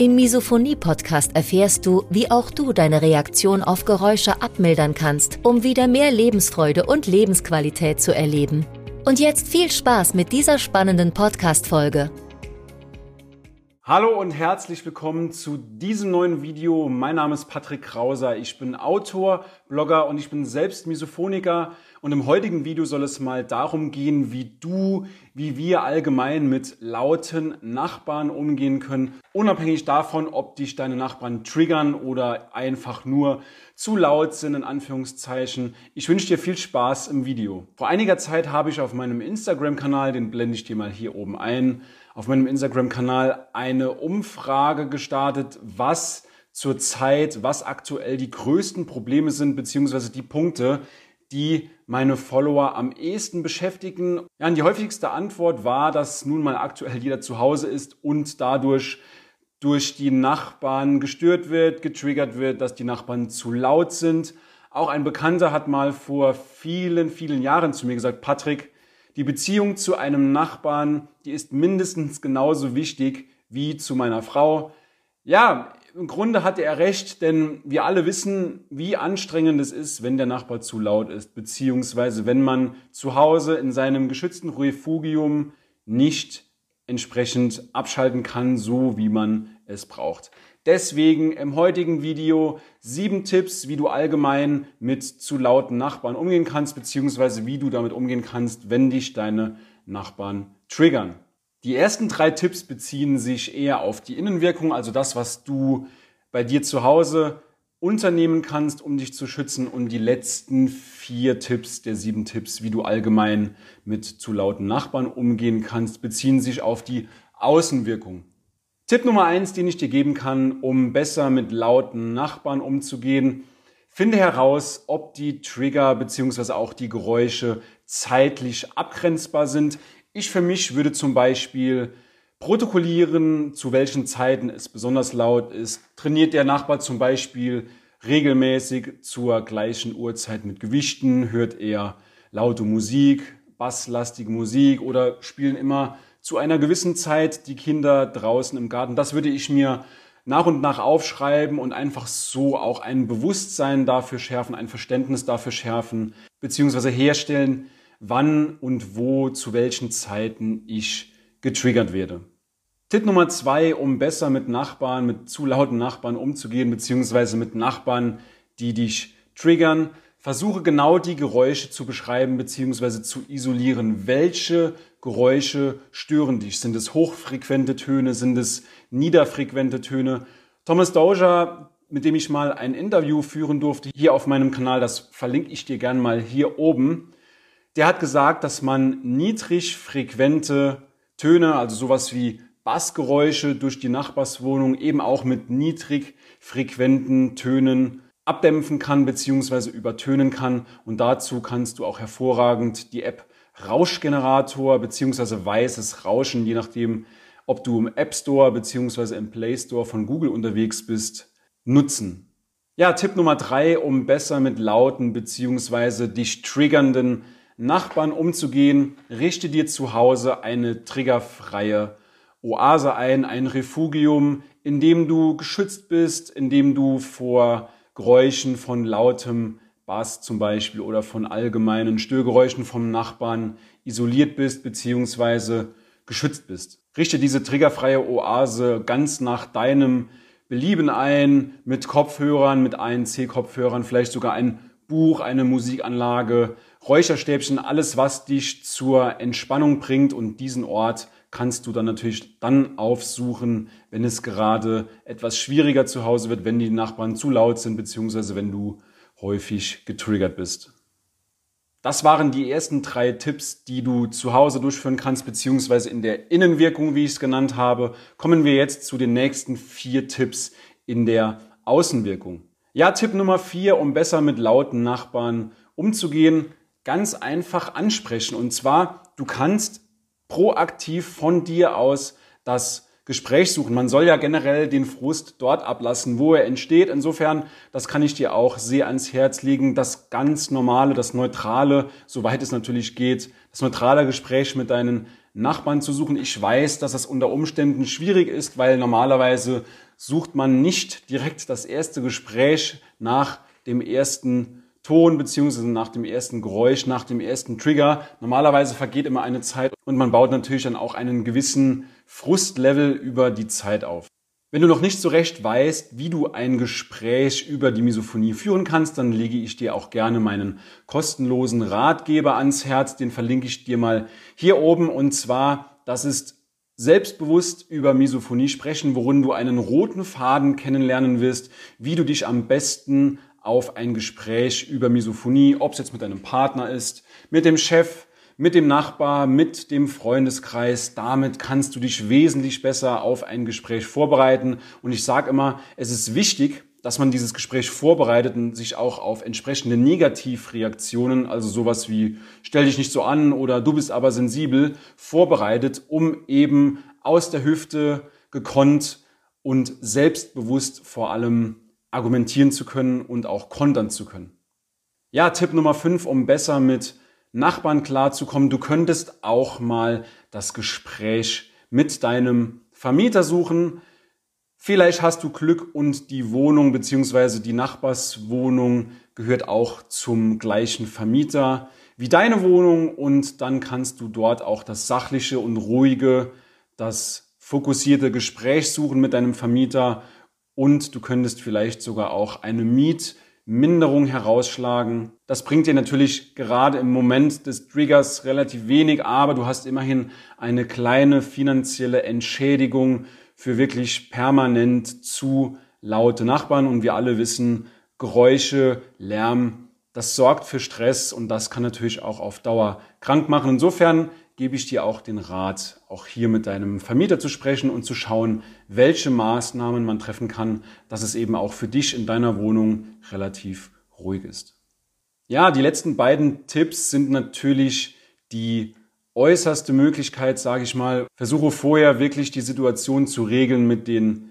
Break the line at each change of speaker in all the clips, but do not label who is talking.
Im Misophonie-Podcast erfährst du, wie auch du deine Reaktion auf Geräusche abmildern kannst, um wieder mehr Lebensfreude und Lebensqualität zu erleben. Und jetzt viel Spaß mit dieser spannenden Podcast-Folge.
Hallo und herzlich willkommen zu diesem neuen Video. Mein Name ist Patrick Krauser. Ich bin Autor, Blogger und ich bin selbst Misophoniker. Und im heutigen Video soll es mal darum gehen, wie du, wie wir allgemein mit lauten Nachbarn umgehen können. Unabhängig davon, ob dich deine Nachbarn triggern oder einfach nur zu laut sind, in Anführungszeichen. Ich wünsche dir viel Spaß im Video. Vor einiger Zeit habe ich auf meinem Instagram-Kanal, den blende ich dir mal hier oben ein, auf meinem Instagram-Kanal eine Umfrage gestartet, was zurzeit, was aktuell die größten Probleme sind, beziehungsweise die Punkte, die meine Follower am ehesten beschäftigen. Ja, und die häufigste Antwort war, dass nun mal aktuell jeder zu Hause ist und dadurch durch die Nachbarn gestört wird, getriggert wird, dass die Nachbarn zu laut sind. Auch ein Bekannter hat mal vor vielen, vielen Jahren zu mir gesagt, Patrick, die Beziehung zu einem Nachbarn, die ist mindestens genauso wichtig wie zu meiner Frau. Ja, im Grunde hatte er recht, denn wir alle wissen, wie anstrengend es ist, wenn der Nachbar zu laut ist, beziehungsweise wenn man zu Hause in seinem geschützten Refugium nicht entsprechend abschalten kann, so wie man es braucht. Deswegen im heutigen Video sieben Tipps, wie du allgemein mit zu lauten Nachbarn umgehen kannst, beziehungsweise wie du damit umgehen kannst, wenn dich deine Nachbarn triggern. Die ersten drei Tipps beziehen sich eher auf die Innenwirkung, also das, was du bei dir zu Hause unternehmen kannst, um dich zu schützen. Und die letzten vier Tipps der sieben Tipps, wie du allgemein mit zu lauten Nachbarn umgehen kannst, beziehen sich auf die Außenwirkung. Tipp Nummer eins, den ich dir geben kann, um besser mit lauten Nachbarn umzugehen. Finde heraus, ob die Trigger beziehungsweise auch die Geräusche zeitlich abgrenzbar sind. Ich für mich würde zum Beispiel protokollieren, zu welchen Zeiten es besonders laut ist. Trainiert der Nachbar zum Beispiel regelmäßig zur gleichen Uhrzeit mit Gewichten? Hört er laute Musik, basslastige Musik oder spielen immer zu einer gewissen Zeit die Kinder draußen im Garten? Das würde ich mir nach und nach aufschreiben und einfach so auch ein Bewusstsein dafür schärfen, ein Verständnis dafür schärfen, beziehungsweise herstellen, wann und wo, zu welchen Zeiten ich getriggert werde. Tipp Nummer zwei, um besser mit Nachbarn, mit zu lauten Nachbarn umzugehen, beziehungsweise mit Nachbarn, die dich triggern. Versuche genau die Geräusche zu beschreiben, beziehungsweise zu isolieren. Welche Geräusche stören dich? Sind es hochfrequente Töne? Sind es niederfrequente Töne? Thomas Dozier, mit dem ich mal ein Interview führen durfte, hier auf meinem Kanal, das verlinke ich dir gern mal hier oben, der hat gesagt, dass man niedrig frequente Töne, also sowas wie Bassgeräusche durch die Nachbarswohnung eben auch mit niedrig frequenten Tönen abdämpfen kann bzw. übertönen kann. Und dazu kannst du auch hervorragend die App Rauschgenerator bzw. weißes Rauschen, je nachdem, ob du im App Store bzw. im Play Store von Google unterwegs bist, nutzen. Ja, Tipp Nummer drei, um besser mit lauten bzw. dich triggernden Nachbarn umzugehen, richte dir zu Hause eine triggerfreie Oase ein, ein Refugium, in dem du geschützt bist, in dem du vor Geräuschen von lautem Bass zum Beispiel oder von allgemeinen Störgeräuschen vom Nachbarn isoliert bist beziehungsweise geschützt bist. Richte diese triggerfreie Oase ganz nach deinem Belieben ein, mit Kopfhörern, mit ANC-Kopfhörern, vielleicht sogar ein Buch, eine Musikanlage, Räucherstäbchen, alles, was dich zur Entspannung bringt und diesen Ort kannst du dann natürlich dann aufsuchen, wenn es gerade etwas schwieriger zu Hause wird, wenn die Nachbarn zu laut sind, beziehungsweise wenn du häufig getriggert bist. Das waren die ersten drei Tipps, die du zu Hause durchführen kannst, beziehungsweise in der Innenwirkung, wie ich es genannt habe. Kommen wir jetzt zu den nächsten vier Tipps in der Außenwirkung. Ja, Tipp Nummer vier, um besser mit lauten Nachbarn umzugehen, ganz einfach ansprechen. Und zwar, du kannst proaktiv von dir aus das Gespräch suchen. Man soll ja generell den Frust dort ablassen, wo er entsteht. Insofern, das kann ich dir auch sehr ans Herz legen, das ganz normale, das neutrale, soweit es natürlich geht, das neutrale Gespräch mit deinen Nachbarn zu suchen. Ich weiß, dass das unter Umständen schwierig ist, weil normalerweise sucht man nicht direkt das erste Gespräch nach dem ersten Ton beziehungsweise nach dem ersten Geräusch, nach dem ersten Trigger. Normalerweise vergeht immer eine Zeit und man baut natürlich dann auch einen gewissen Frustlevel über die Zeit auf. Wenn du noch nicht so recht weißt, wie du ein Gespräch über die Misophonie führen kannst, dann lege ich dir auch gerne meinen kostenlosen Ratgeber ans Herz. Den verlinke ich dir mal hier oben. Und zwar, das ist selbstbewusst über Misophonie sprechen, worin du einen roten Faden kennenlernen wirst, wie du dich am besten auf ein Gespräch über Misophonie, ob es jetzt mit deinem Partner ist, mit dem Chef, mit dem Nachbar, mit dem Freundeskreis. Damit kannst du dich wesentlich besser auf ein Gespräch vorbereiten. Und ich sage immer, es ist wichtig, dass man dieses Gespräch vorbereitet und sich auch auf entsprechende Negativreaktionen, also sowas wie stell dich nicht so an oder du bist aber sensibel, vorbereitet, um eben aus der Hüfte gekonnt und selbstbewusst vor allem argumentieren zu können und auch kontern zu können. Ja, Tipp Nummer 5, um besser mit Nachbarn klarzukommen. Du könntest auch mal das Gespräch mit deinem Vermieter suchen. Vielleicht hast du Glück und die Wohnung bzw. die Nachbarswohnung gehört auch zum gleichen Vermieter wie deine Wohnung und dann kannst du dort auch das sachliche und ruhige, das fokussierte Gespräch suchen mit deinem Vermieter und du könntest vielleicht sogar auch eine Mietminderung herausschlagen. Das bringt dir natürlich gerade im Moment des Triggers relativ wenig, aber du hast immerhin eine kleine finanzielle Entschädigung für wirklich permanent zu laute Nachbarn und wir alle wissen, Geräusche, Lärm, das sorgt für Stress und das kann natürlich auch auf Dauer krank machen. Insofern gebe ich dir auch den Rat, auch hier mit deinem Vermieter zu sprechen und zu schauen, welche Maßnahmen man treffen kann, dass es eben auch für dich in deiner Wohnung relativ ruhig ist. Ja, die letzten beiden Tipps sind natürlich die äußerste Möglichkeit, sage ich mal. Versuche vorher wirklich die Situation zu regeln mit den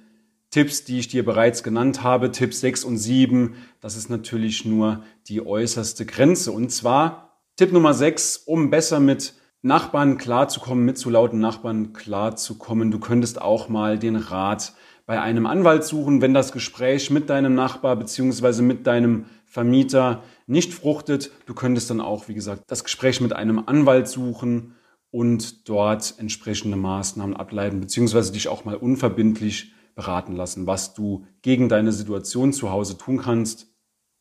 Tipps, die ich dir bereits genannt habe. Tipps 6 und 7, das ist natürlich nur die äußerste Grenze. Und zwar Tipp Nummer 6, um besser mit Nachbarn klarzukommen, mit zu lauten Nachbarn klarzukommen. Du könntest auch mal den Rat bei einem Anwalt suchen, wenn das Gespräch mit deinem Nachbar beziehungsweise mit deinem Vermieter nicht fruchtet. Du könntest dann auch, wie gesagt, das Gespräch mit einem Anwalt suchen und dort entsprechende Maßnahmen ableiten, beziehungsweise dich auch mal unverbindlich beraten lassen, was du gegen deine Situation zu Hause tun kannst,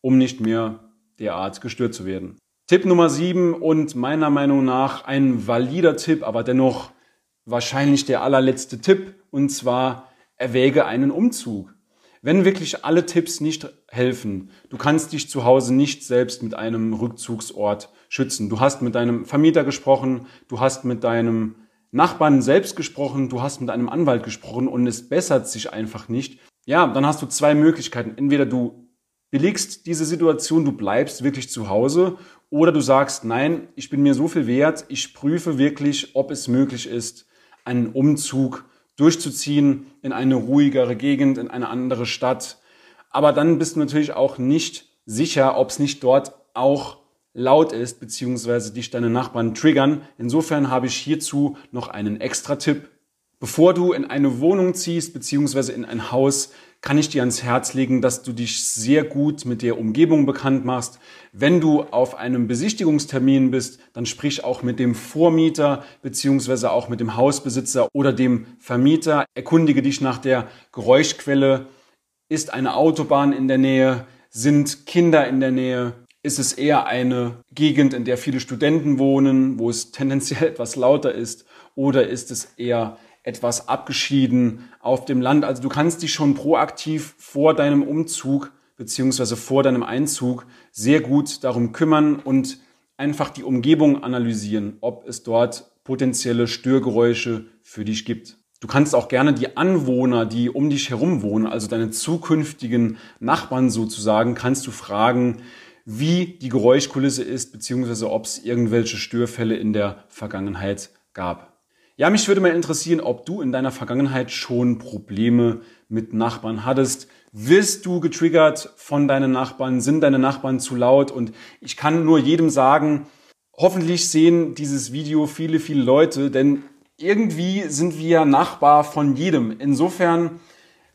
um nicht mehr derart gestört zu werden. Tipp Nummer 7 und meiner Meinung nach ein valider Tipp, aber dennoch wahrscheinlich der allerletzte Tipp, und zwar erwäge einen Umzug. Wenn wirklich alle Tipps nicht helfen, du kannst dich zu Hause nicht selbst mit einem Rückzugsort schützen. Du hast mit deinem Vermieter gesprochen, du hast mit deinem Nachbarn selbst gesprochen, du hast mit einem Anwalt gesprochen und es bessert sich einfach nicht. Ja, dann hast du zwei Möglichkeiten. Entweder du billigst diese Situation, du bleibst wirklich zu Hause oder du sagst, nein, ich bin mir so viel wert, ich prüfe wirklich, ob es möglich ist, einen Umzug durchzuziehen in eine ruhigere Gegend, in eine andere Stadt. Aber dann bist du natürlich auch nicht sicher, ob es nicht dort auch laut ist, beziehungsweise dich deine Nachbarn triggern. Insofern habe ich hierzu noch einen extra Tipp. Bevor du in eine Wohnung ziehst, beziehungsweise in ein Haus, kann ich dir ans Herz legen, dass du dich sehr gut mit der Umgebung bekannt machst. Wenn du auf einem Besichtigungstermin bist, dann sprich auch mit dem Vormieter beziehungsweise auch mit dem Hausbesitzer oder dem Vermieter. Erkundige dich nach der Geräuschquelle. Ist eine Autobahn in der Nähe? Sind Kinder in der Nähe? Ist es eher eine Gegend, in der viele Studenten wohnen, wo es tendenziell etwas lauter ist? Oder ist es eher etwas abgeschieden auf dem Land. Also du kannst dich schon proaktiv vor deinem Umzug beziehungsweise vor deinem Einzug sehr gut darum kümmern und einfach die Umgebung analysieren, ob es dort potenzielle Störgeräusche für dich gibt. Du kannst auch gerne die Anwohner, die um dich herum wohnen, also deine zukünftigen Nachbarn sozusagen, kannst du fragen, wie die Geräuschkulisse ist, beziehungsweise ob es irgendwelche Störfälle in der Vergangenheit gab. Ja, mich würde mal interessieren, ob du in deiner Vergangenheit schon Probleme mit Nachbarn hattest. Wirst du getriggert von deinen Nachbarn? Sind deine Nachbarn zu laut? Und ich kann nur jedem sagen, hoffentlich sehen dieses Video viele, viele Leute, denn irgendwie sind wir Nachbar von jedem. Insofern,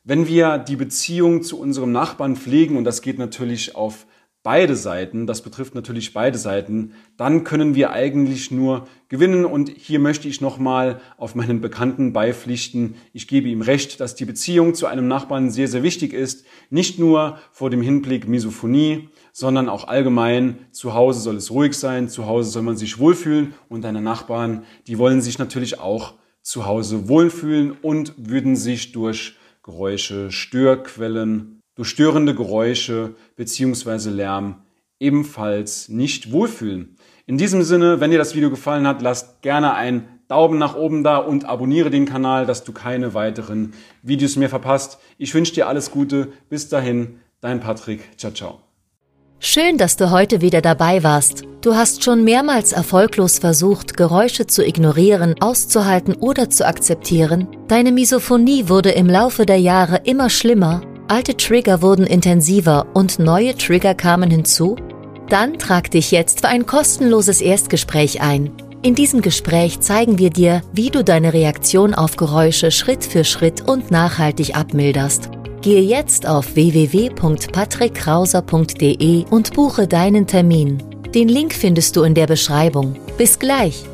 wenn wir die Beziehung zu unserem Nachbarn pflegen, und das geht natürlich auf beide Seiten, das betrifft natürlich beide Seiten, dann können wir eigentlich nur gewinnen. Und hier möchte ich nochmal auf meinen Bekannten beipflichten. Ich gebe ihm recht, dass die Beziehung zu einem Nachbarn sehr, sehr wichtig ist. Nicht nur vor dem Hinblick Misophonie, sondern auch allgemein. Zu Hause soll es ruhig sein, zu Hause soll man sich wohlfühlen und deine Nachbarn, die wollen sich natürlich auch zu Hause wohlfühlen und würden sich durch Geräusche, Störquellen, durch störende Geräusche beziehungsweise Lärm ebenfalls nicht wohlfühlen. In diesem Sinne, wenn dir das Video gefallen hat, lasst gerne einen Daumen nach oben da und abonniere den Kanal, dass du keine weiteren Videos mehr verpasst. Ich wünsche dir alles Gute. Bis dahin, dein Patrick. Ciao, ciao.
Schön, dass du heute wieder dabei warst. Du hast schon mehrmals erfolglos versucht, Geräusche zu ignorieren, auszuhalten oder zu akzeptieren. Deine Misophonie wurde im Laufe der Jahre immer schlimmer, alte Trigger wurden intensiver und neue Trigger kamen hinzu? Dann trag dich jetzt für ein kostenloses Erstgespräch ein. In diesem Gespräch zeigen wir dir, wie du deine Reaktion auf Geräusche Schritt für Schritt und nachhaltig abmilderst. Gehe jetzt auf www.patrickkrauser.de und buche deinen Termin. Den Link findest du in der Beschreibung. Bis gleich!